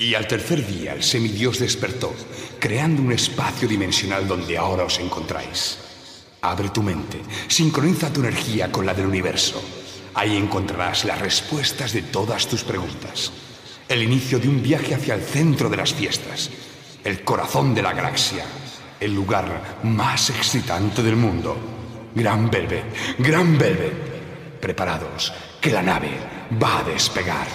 Y al tercer día el semidios despertó, creando un espacio dimensional donde ahora os encontráis. Abre tu mente, sincroniza tu energía con la del universo. Ahí encontrarás las respuestas de todas tus preguntas. El inicio de un viaje hacia el centro de las fiestas, el corazón de la galaxia, el lugar más excitante del mundo. Gran Velvet, Gran Velvet. Preparados, que la nave va a despegar.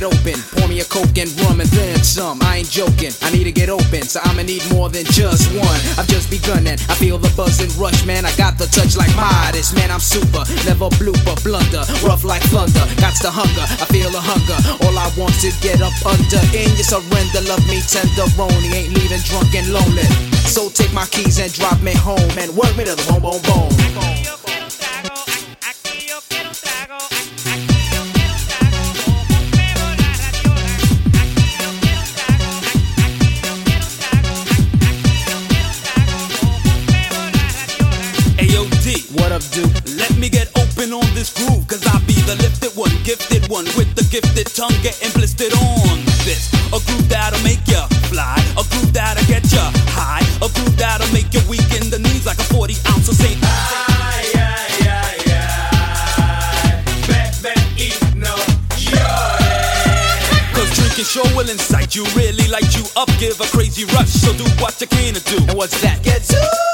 get open. Pour me a coke and rum and then some. I ain't joking. I need to get open, so I'ma need more than just one. I've just begun and I feel the buzz and rush, man. I got the touch like Midas, man. I'm super, never blooper, blunder, rough like thunder. Got the hunger, I feel the hunger. All I want to get up under in your surrender. Love me tenderoni, ain't leaving drunk and lonely. So take my keys and drop me home and work me to the bone, bone, bone. Up. Let me get open on this groove, cause I be the lifted one, gifted one, with the gifted tongue getting blistered on this. A groove that'll make ya fly, a groove that'll get ya high, a groove that'll make you weak in the knees like a 40 ounce of St. Sure will incite you, really light you up, give a crazy rush. So do what you can to do. And what's that? Get to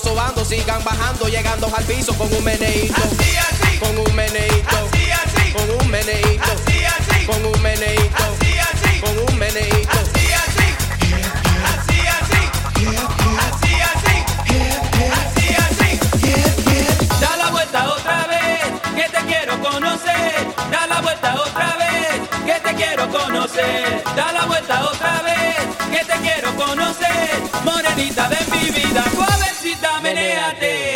sobando, sobando, sigan bajando, llegando al piso con un meneito. Así, así. Con un meneito. Así, así. Con un meneito. Así, así. Con un meneito. Así, así. Con un meneito. Así, así. Así, así. Así, así. Así, así. Da la vuelta otra vez, que te quiero conocer. Da la vuelta otra vez, que te quiero conocer. Da la vuelta otra vez, que te quiero conocer. Morenita, ven mi vida. meneate.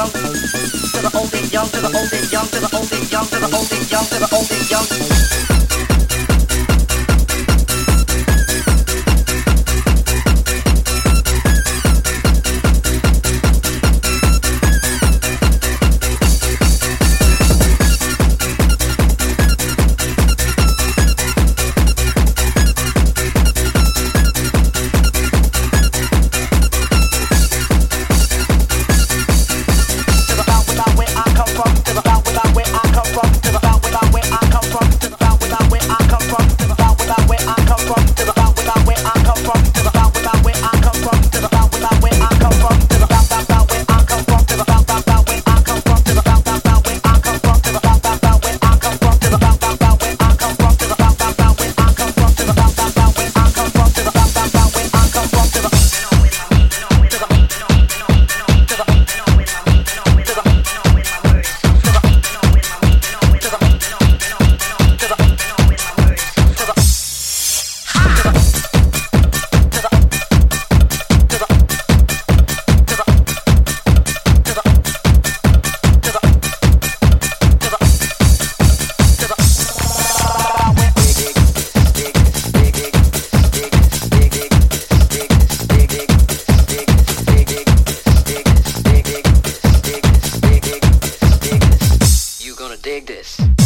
young to the old young to the old young to the old young to the old young to the old young. dig this.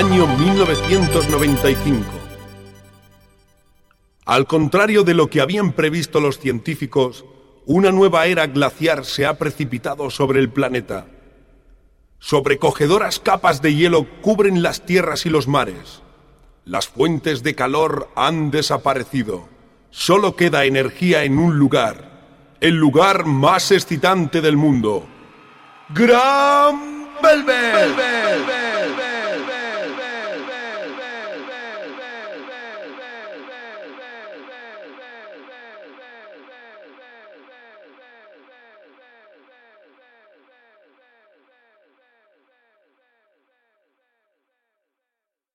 Año 1995. Al contrario de lo que habían previsto los científicos, una nueva era glaciar se ha precipitado sobre el planeta. Sobrecogedoras capas de hielo cubren las tierras y los mares. Las fuentes de calor han desaparecido. Solo queda energía en un lugar, el lugar más excitante del mundo. Gran Velvet.